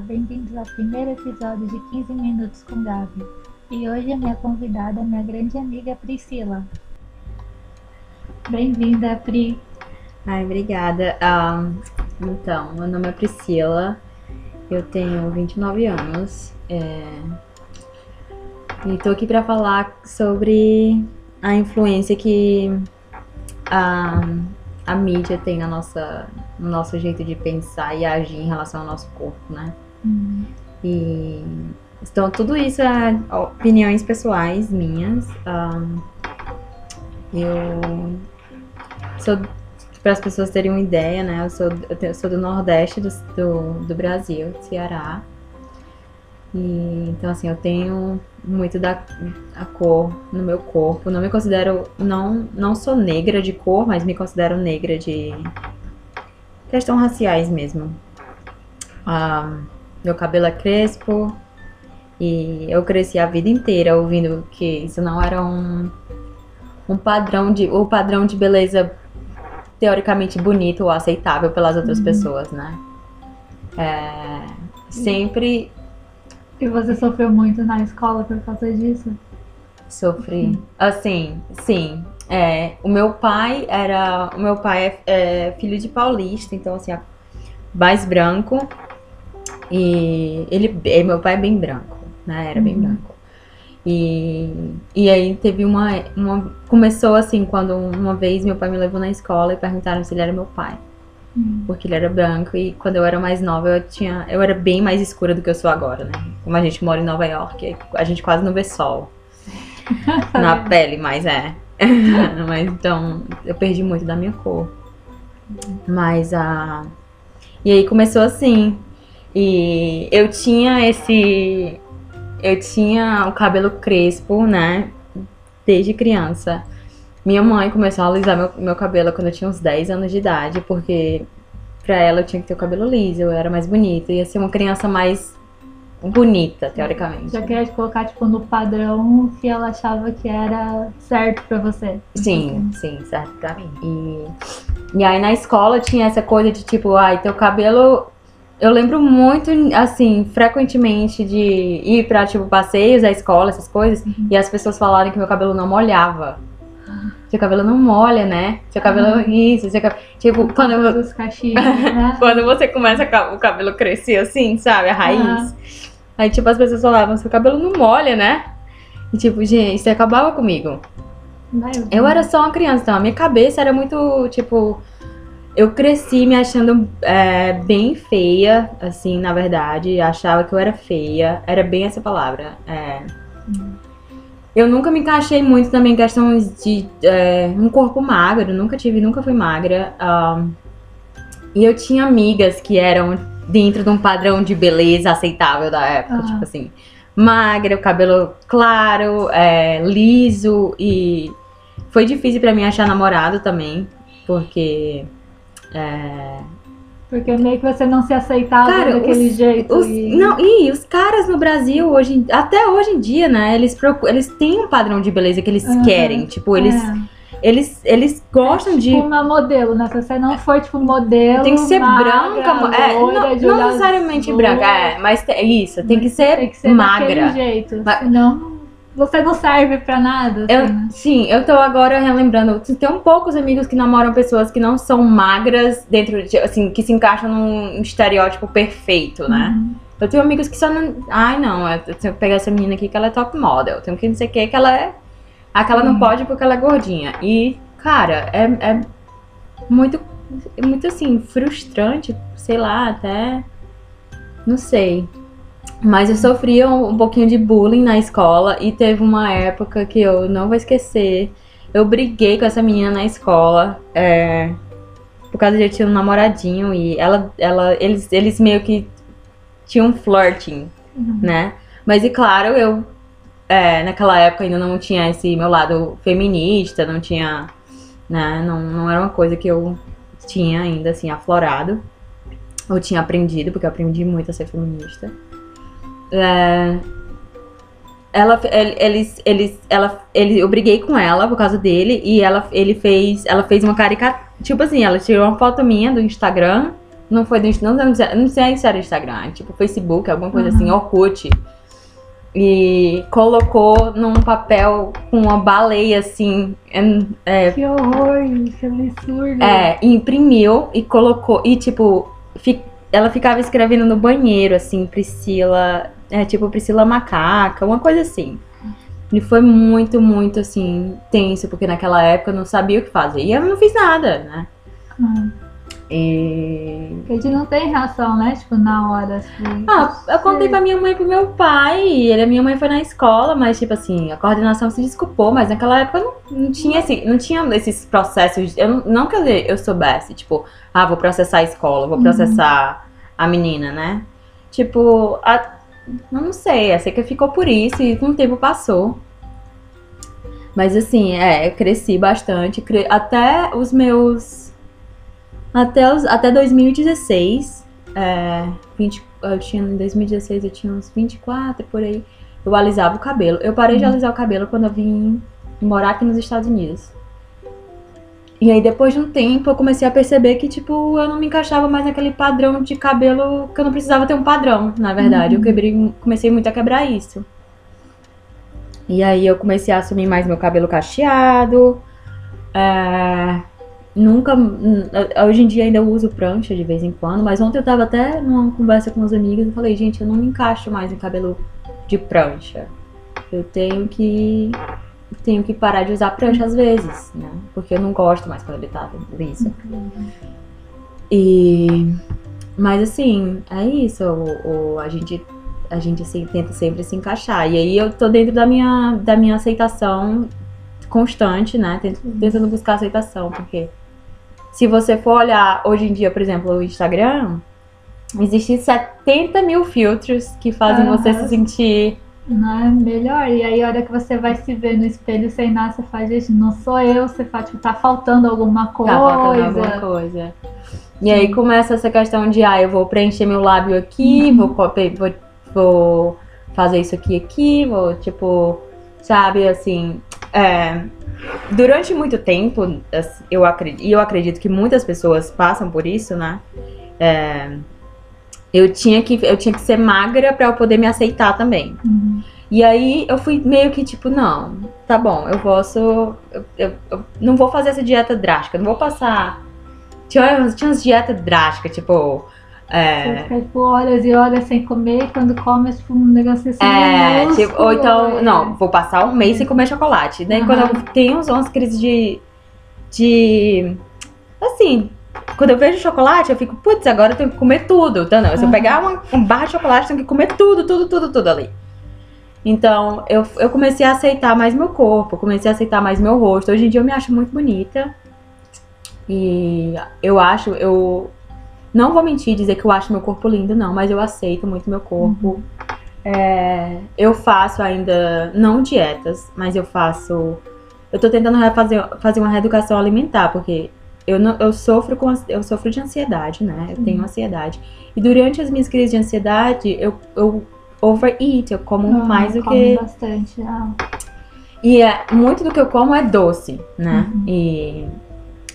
Bem-vindos ao primeiro episódio de 15 Minutos com Gabi. E hoje a minha convidada é minha grande amiga Priscila. Bem-vinda, Pri. Ai, obrigada. Ah, então, meu nome é Priscila, eu tenho 29 anos é... e tô aqui para falar sobre a influência que a, a mídia tem na nossa, no nosso jeito de pensar e agir em relação ao nosso corpo, né? E então tudo isso é opiniões pessoais minhas. Um, eu sou para as pessoas terem uma ideia, né? Eu sou, eu sou do Nordeste do, do, do Brasil, Ceará. E, então, assim, eu tenho muito da a cor no meu corpo. Não me considero. Não, não sou negra de cor, mas me considero negra de. questão raciais mesmo. Ah, meu cabelo é crespo. E eu cresci a vida inteira ouvindo que isso não era um, um padrão de. o padrão de beleza teoricamente bonito ou aceitável pelas outras uhum. pessoas, né? É, sempre e você sofreu muito na escola por causa disso? Sofri. Assim, sim. É, o meu pai era. O meu pai é, é filho de paulista, então assim, mais branco. E ele. Meu pai é bem branco, né? Era uhum. bem branco. E, e aí teve uma, uma. Começou assim, quando uma vez meu pai me levou na escola e perguntaram se ele era meu pai. Hum. Porque ele era branco e quando eu era mais nova eu tinha. Eu era bem mais escura do que eu sou agora, né? Como a gente mora em Nova York, a gente quase não vê sol. na pele, mas é. mas então, eu perdi muito da minha cor. Mas a. E aí começou assim. E eu tinha esse. Eu tinha o cabelo crespo, né? Desde criança. Minha mãe começou a alisar meu, meu cabelo quando eu tinha uns 10 anos de idade, porque pra ela eu tinha que ter o cabelo liso, eu era mais bonita, ia ser uma criança mais bonita, teoricamente. Já queria te colocar, tipo, no padrão que ela achava que era certo pra você. Sim, sim, certo pra mim. E, e aí na escola tinha essa coisa de tipo, ai, teu cabelo. Eu lembro muito, assim, frequentemente de ir pra, tipo, passeios à escola, essas coisas, uhum. e as pessoas falarem que meu cabelo não molhava seu cabelo não molha, né? Seu cabelo. Uhum. Isso, seu cabelo. Tipo, quando. Eu... né? quando você começa o cabelo crescer assim, sabe? A raiz. Aí, tipo, as pessoas falavam, seu cabelo não molha, né? E, tipo, gente, isso acabava comigo. eu era só uma criança, então a minha cabeça era muito, tipo. Eu cresci me achando é, bem feia, assim, na verdade. Achava que eu era feia. Era bem essa palavra. É. Eu nunca me encaixei muito também em questões de é, um corpo magro, nunca tive, nunca fui magra. Um, e eu tinha amigas que eram dentro de um padrão de beleza aceitável da época, uhum. tipo assim, magra, o cabelo claro, é, liso e foi difícil para mim achar namorado também, porque é, porque meio que você não se aceitava Cara, daquele os, jeito. Os, e... Não, e os caras no Brasil, hoje, até hoje em dia, né? Eles, procuram, eles têm um padrão de beleza que eles uhum. querem. Tipo, eles. É. Eles, eles gostam é, tipo de. Uma modelo, né? Se você não for, tipo, modelo. Tem que ser magra, branca. É, não, não necessariamente azul. branca, é, mas é isso, tem que ser, tem que ser magra. jeito. Senão você não serve pra nada. Assim, eu, né? Sim, eu tô agora relembrando. Tem um poucos amigos que namoram pessoas que não são magras dentro de, assim, que se encaixam num estereótipo perfeito, né? Uhum. Eu tenho amigos que só não. Ai, não, eu tenho que pegar essa menina aqui que ela é top model. Eu tenho que não sei o que, que ela é. Aquela uhum. não pode porque ela é gordinha. E, cara, é, é muito, muito assim, frustrante, sei lá, até. Não sei. Mas eu sofria um, um pouquinho de bullying na escola e teve uma época que eu não vou esquecer. Eu briguei com essa menina na escola. É, por causa de eu tinha um namoradinho e ela, ela, eles, eles meio que tinham um flirting, uhum. né? Mas e claro, eu é, naquela época ainda não tinha esse meu lado feminista, não tinha, né? Não, não era uma coisa que eu tinha ainda assim aflorado. Eu tinha aprendido, porque eu aprendi muito a ser feminista. É, ela, eles, eles, ela, ele, eu briguei com ela por causa dele e ela, ele fez, ela fez uma caricatura, tipo assim, ela tirou uma foto minha do Instagram Não foi do não, não, sei- não sei se era Instagram, tipo Facebook, alguma coisa Uhum. assim, Orkut. E colocou num papel com uma baleia assim. em- É, Que horror, que absurdo. é, imprimiu e colocou. E tipo, fi- ela ficava escrevendo no banheiro, assim, Priscila. É tipo Priscila Macaca, uma coisa assim. E foi muito, muito assim, tenso, porque naquela época eu não sabia o que fazer. E eu não fiz nada, né? Hum. E. Porque a gente não tem reação, né? Tipo, na hora, assim. Ah, eu contei pra minha mãe e pro meu pai. E ele- a minha mãe foi na escola, mas, tipo assim, a coordenação se desculpou, mas naquela época não, não tinha esse, não tinha esses processos. Eu não, que eu, eu soubesse, tipo, ah, vou processar a escola, vou Uhum. processar a menina, né? Tipo, a- eu não sei, eu sei que ficou por isso e com o tempo passou. Mas assim, é, cresci bastante, cre- até os meus. Até, os, até 2016. É, 20, eu tinha, em 2016 eu tinha uns 24 por aí. Eu alisava o cabelo. Eu parei de Uhum. alisar o cabelo quando eu vim morar aqui nos Estados Unidos. E aí depois de um tempo eu comecei a perceber que, tipo, eu não me encaixava mais naquele padrão de cabelo, que eu não precisava ter um padrão, na verdade. Eu Uhum. quebrei, comecei muito a quebrar isso. E aí eu comecei a assumir mais meu cabelo cacheado. É, nunca. hum, Hoje em dia ainda eu uso prancha de vez em quando, mas ontem eu tava até numa conversa com os amigos e falei, gente, eu não me encaixo mais em cabelo de prancha. Eu tenho que. Tenho que parar de usar prancha às vezes, né? Porque eu não gosto mais quando ele tá liso. E. Mas assim, é isso. O, o- a gente, a gente assim, tenta sempre se encaixar. E aí eu tô dentro da minha, da minha aceitação constante, né? Tento- Tentando buscar aceitação. Porque se você for olhar hoje em dia, por exemplo, o Instagram, existem 70 mil filtros que fazem você Aham. se sentir. Não é melhor. E aí, a hora que você vai se ver no espelho sem nada, você faz, gente, não sou eu. Você faz, tipo, tá faltando alguma coisa. Tá faltando alguma coisa. E aí começa essa questão de, ah, eu vou preencher meu lábio aqui, Uhum. vou, vou, vou fazer isso aqui aqui, vou, tipo, sabe, assim, é, durante muito tempo, eu acredito, e eu acredito que muitas pessoas passam por isso, né, é, eu tinha que, eu tinha que ser magra pra eu poder me aceitar também. Uhum. E aí eu fui meio que tipo, não, tá bom, eu posso. Eu, eu- eu não vou fazer essa dieta drástica, não vou passar. Tinha, umas- tinha umas dietas drásticas, tipo. Você É, fica, tipo, horas e horas sem comer, quando come, é tipo um negócio assim. é, minúsculo, tipo, ou então, é. não, vou passar um mês sem comer chocolate. Daí Aham. quando eu tenho uns, umas crises de. de. Assim, quando eu vejo chocolate, eu fico, putz, agora eu tenho que comer tudo. Então, não, se eu pegar uma, um barra de chocolate, eu tenho que comer tudo, tudo, tudo, tudo ali. Então, eu, eu comecei a aceitar mais meu corpo, comecei a aceitar mais meu rosto. Hoje em dia eu me acho muito bonita. E eu acho, eu não vou mentir e dizer que eu acho meu corpo lindo, não, mas eu aceito muito meu corpo. É, eu faço ainda, não dietas, mas eu faço. Eu tô tentando fazer, fazer uma reeducação alimentar, porque eu, não, eu, sofro com, eu sofro de ansiedade, né? Eu tenho ansiedade. E durante as minhas crises de ansiedade, eu, eu overeat, eu como Ah, mais do que. bastante. Ah, E é, muito do que eu como é doce, né? Uhum. E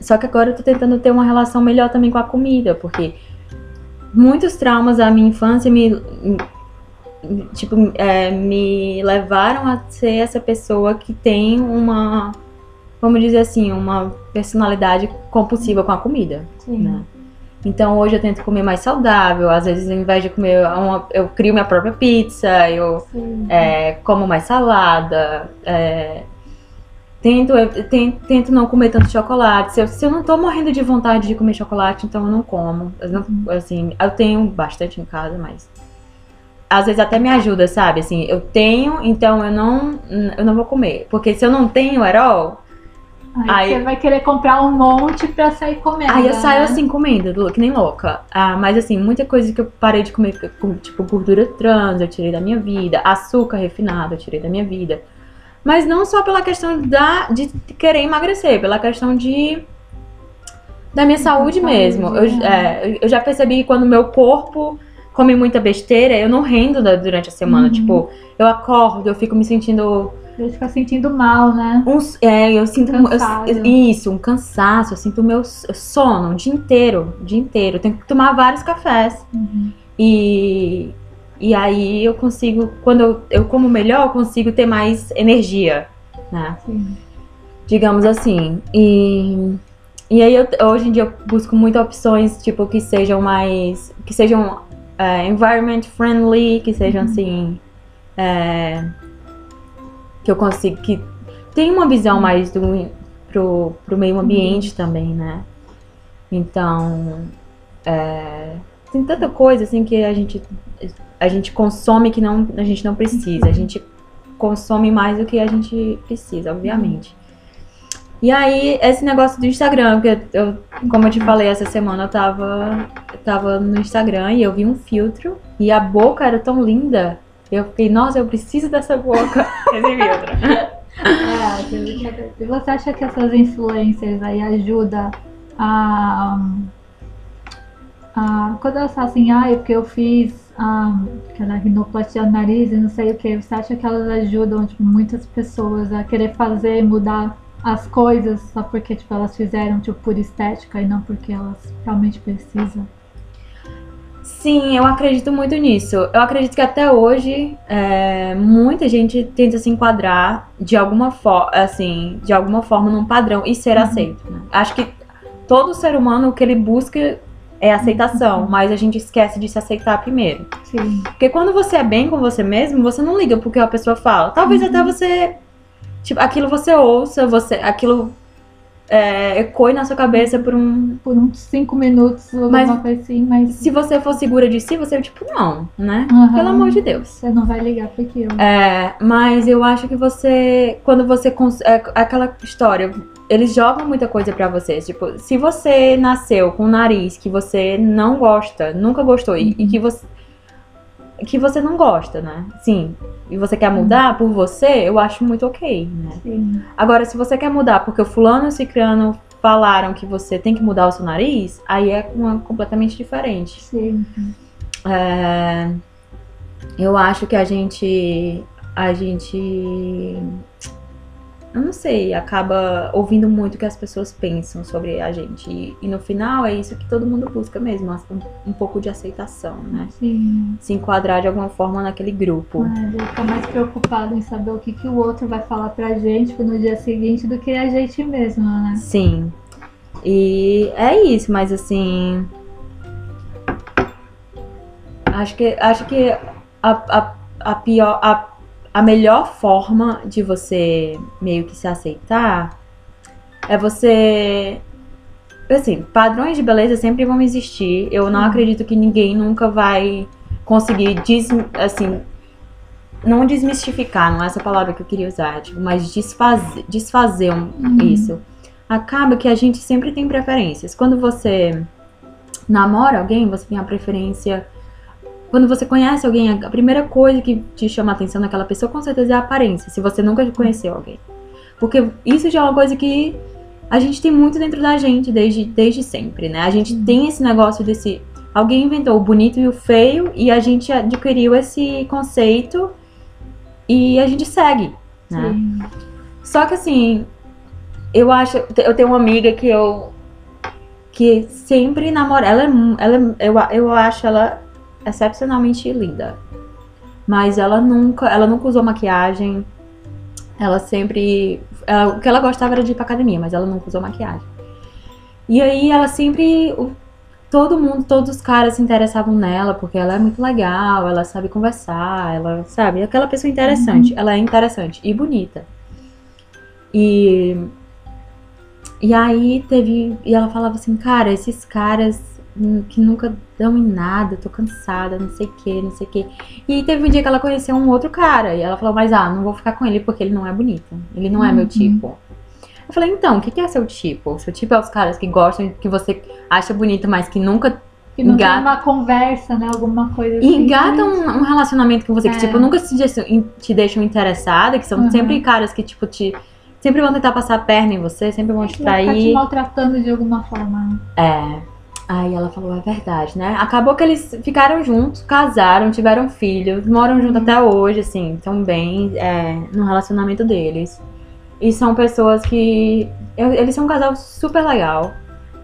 só que agora eu tô tentando ter uma relação melhor também com a comida, porque muitos traumas da minha infância me tipo é, me levaram a ser essa pessoa que tem uma vamos dizer assim uma personalidade compulsiva com a comida sim. né? Então hoje eu tento comer mais saudável. Às vezes, ao invés de comer uma, eu crio minha própria pizza, eu é, como mais salada. é, tento, eu ten- tento não comer tanto chocolate. Se eu, se eu não tô morrendo de vontade de comer chocolate, então eu não como. Eu não- assim, eu tenho bastante em casa, mas às vezes até me ajuda, sabe? Assim, eu tenho, então eu não, eu não vou comer. Porque se eu não tenho Herol, Aí, aí- você vai querer comprar um monte pra sair comendo. Aí eu saio né? assim comendo, que nem louca. Ah, mas assim, muita coisa que eu parei de comer, tipo gordura trans, eu tirei da minha vida, açúcar refinado, eu tirei da minha vida. Mas não só pela questão da, de querer emagrecer, pela questão de da minha saúde, saúde, mesmo. Eu, é. é, eu já percebi que quando meu corpo come muita besteira, eu não rendo durante a semana. Uhum. Tipo, eu acordo, eu fico me sentindo Ele fica sentindo mal, né? uns- é, eu sinto eu- isso, um cansaço, eu sinto o meu sono o dia inteiro, o dia inteiro. Eu tenho que tomar vários cafés. Uhum. E, e aí eu consigo, quando eu, eu como melhor, eu consigo ter mais energia, né? Sim. Digamos assim. E, e aí eu, hoje em dia eu busco muito opções, tipo, que sejam mais. que sejam é, environment friendly, que sejam Uhum. assim. é, que eu consigo. que tem uma visão mais do, pro, pro meio ambiente também, né? Então. é, tem tanta coisa assim que a gente, a gente consome que não, a gente não precisa. A gente consome mais do que a gente precisa, obviamente. E aí, esse negócio do Instagram, porque eu, como eu te falei, essa semana eu tava, eu tava no Instagram e eu vi um filtro e a boca era tão linda. Eu fiquei, nossa, eu preciso dessa boca. Esse filtro. É, você- e você acha que essas influencers aí ajudam a, a quando elas falam assim, ah, é porque eu fiz ah, aquela rinoplastia no nariz e não sei o que, você acha que elas ajudam tipo, muitas pessoas a querer fazer, mudar as coisas só porque tipo, elas fizeram tipo, por estética e não porque elas realmente precisam? Sim, eu acredito muito nisso. Eu acredito que até hoje é, muita gente tenta se enquadrar de alguma forma, assim, de alguma forma num padrão e ser Uhum. aceito. né? Acho que todo ser humano o que ele busca é aceitação, mas a gente esquece de se aceitar primeiro. Sim. Porque quando você é bem com você mesmo, você não liga porque a pessoa fala. Talvez Uhum. até você, tipo, aquilo você ouça, você, aquilo é, ecoe na sua cabeça por um Por uns cinco minutos ou Mas- alguma coisa assim, mas se você for segura de si, você, tipo, não, né? Aham. Pelo amor de Deus. você não vai ligar para aquilo. É, mas eu acho que você, quando você, cons- é aquela história, eles jogam muita coisa pra você. Tipo, se você nasceu com um nariz que você não gosta, nunca gostou, e, e que você que você não gosta, né? Sim. E você quer mudar por você, eu acho muito ok, né? Sim. Agora, se você quer mudar porque o fulano e o cicrano falaram que você tem que mudar o seu nariz, aí é uma completamente diferente. Sim. É, eu acho que a gente. A gente. Eu não sei, acaba ouvindo muito o que as pessoas pensam sobre a gente. E, e no final é isso que todo mundo busca mesmo, um, um pouco de aceitação, né? Sim. Se enquadrar de alguma forma naquele grupo. É, fica mais preocupado em saber o que, que o outro vai falar pra gente no dia seguinte do que a gente mesmo, né? Sim. E é isso, mas assim. Acho que, acho que a, a, a pior. A, a melhor forma de você meio que se aceitar é você. Assim, padrões de beleza sempre vão existir. Eu não Sim. acredito que ninguém nunca vai conseguir des, assim, não desmistificar, não é essa palavra que eu queria usar, tipo, mas desfazer, desfazer um- Uhum. isso. Acaba que a gente sempre tem preferências. Quando você namora alguém, você tem a preferência. Quando você conhece alguém, a primeira coisa que te chama a atenção naquela pessoa com certeza é a aparência, se você nunca conheceu alguém. Porque isso já é uma coisa que a gente tem muito dentro da gente desde, desde sempre, né? A gente Uhum. tem esse negócio desse. Alguém inventou o bonito e o feio e a gente adquiriu esse conceito e a gente segue, né? Sim. Só que assim, eu acho. Eu tenho uma amiga que eu. que sempre namora. Ela é. Ela, é- eu, eu acho ela excepcionalmente linda. Mas ela nunca. Ela nunca usou maquiagem. Ela sempre. ela- o que ela gostava era de ir pra academia, mas ela nunca usou maquiagem. E aí ela sempre. todo mundo, todos os caras se interessavam nela, porque ela é muito legal, ela sabe conversar, ela sabe, é aquela pessoa interessante. Ela é interessante e bonita. E e aí teve e ela falava assim, cara, esses caras que nunca dão em nada, tô cansada, não sei o que, não sei o que. E teve um dia que ela conheceu um outro cara e ela falou, mas ah, não vou ficar com ele porque ele não é bonito, ele não é meu Uhum. tipo. Eu falei, então, o que que é seu tipo? Seu tipo é os caras que gostam, que você acha bonito, mas que nunca Que não Engata. tem uma conversa, né? Alguma coisa assim. engatam um, um relacionamento com você que, É. tipo, nunca se deixam- te deixam interessada, que são Uhum. sempre caras que, tipo, te. Sempre vão tentar passar a perna em você, sempre vão te Vai ficar te trair. maltratando de alguma forma. né? É. Aí ela falou a verdade, né? Acabou que eles ficaram juntos, casaram, tiveram filhos, moram juntos até hoje, assim, estão bem é, no relacionamento deles. E são pessoas que. Eles são um casal super legal,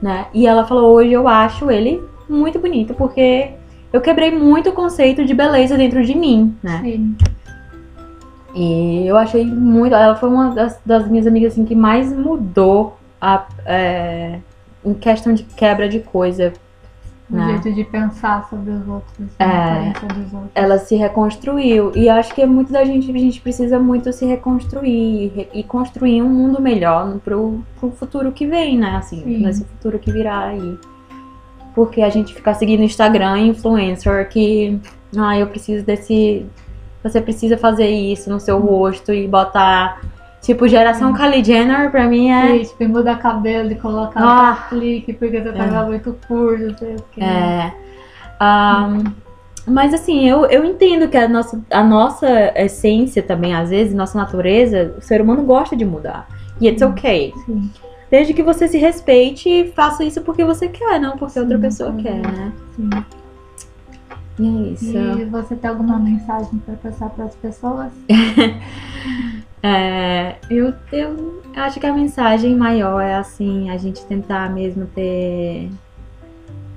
né? E ela falou: hoje eu acho ele muito bonito, porque eu quebrei muito o conceito de beleza dentro de mim, né? Sim. E eu achei muito. Ela foi uma das, das minhas amigas assim, que mais mudou a, é, em questão de quebra de coisa. O né? jeito de pensar sobre os outros, É. a aparência dos outros. Ela se reconstruiu. E acho que é muito da gente, a gente precisa muito se reconstruir re- e construir um mundo melhor pro, pro futuro que vem, né? Assim, Sim. nesse futuro que virá aí. Porque a gente ficar seguindo Instagram influencer que. Ah, eu preciso desse. Você precisa fazer isso no seu rosto e botar. Tipo, geração Kylie Jenner pra mim é. E, tipo, mudar cabelo e colocar Ah. aplique porque você tava muito curto, não sei o quê. É. Ahn, mas assim, eu, eu entendo que a nossa, a nossa essência também, às vezes, nossa natureza, o ser humano gosta de mudar. E it's ok. Sim, Desde que você se respeite e faça isso porque você quer, não porque outra Sim, pessoa sim. quer, né? sim. E é isso. E você tem alguma mensagem para passar para as pessoas? É, eu, eu acho que a mensagem maior é assim, a gente tentar mesmo ter.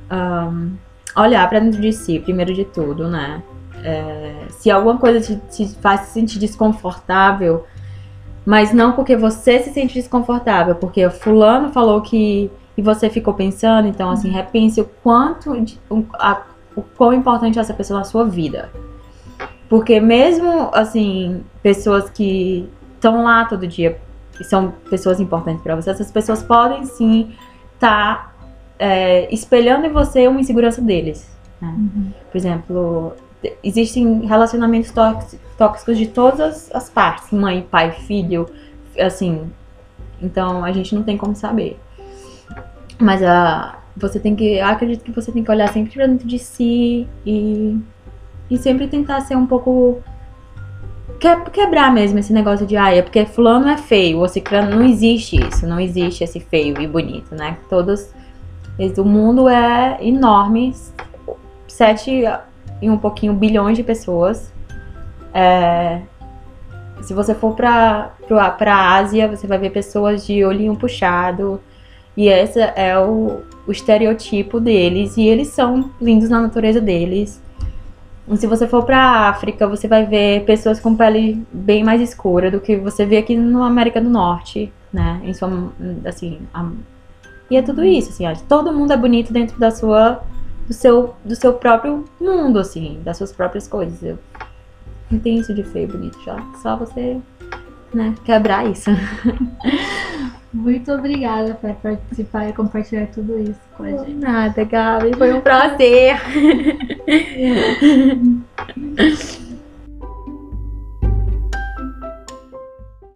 ahn, olhar pra dentro de si, primeiro de tudo, né? É, se alguma coisa te, te faz se sentir desconfortável, mas não porque você se sente desconfortável, porque o fulano falou que. e você ficou pensando, então assim, repense o quanto. de- o, a- o quão importante é essa pessoa na sua vida. Porque mesmo, assim, pessoas que estão lá todo dia e são pessoas importantes pra você, essas pessoas podem sim estar espelhando em você uma insegurança deles. né? Por exemplo, te- existem relacionamentos tóxi- tóxicos de todas as, as partes, mãe, pai, filho, assim. Então a gente não tem como saber. Mas a, você tem que. Eu acredito que você tem que olhar sempre pra dentro de si e, e sempre tentar ser um pouco. que- Quebrar mesmo esse negócio de, ah, é porque fulano é feio, ou ciclano, não existe isso, não existe esse feio e bonito, né? Todos, o mundo é enorme, sete e um pouquinho bilhões de pessoas. É, se você for pra, pra Ásia, você vai ver pessoas de olhinho puxado, e esse é o, o estereotipo deles, e eles são lindos na natureza deles. Se você for pra África, você vai ver pessoas com pele bem mais escura do que você vê aqui na América do Norte, né? Em sua, assim, a- e é tudo isso, assim, ó, todo mundo é bonito dentro da sua, do seu, do seu próprio mundo, assim, das suas próprias coisas. Eu não tem isso de feio bonito, já, só você, né, quebrar isso. Muito obrigada por participar e compartilhar tudo isso com a gente. Nada, Gabi, foi um prazer.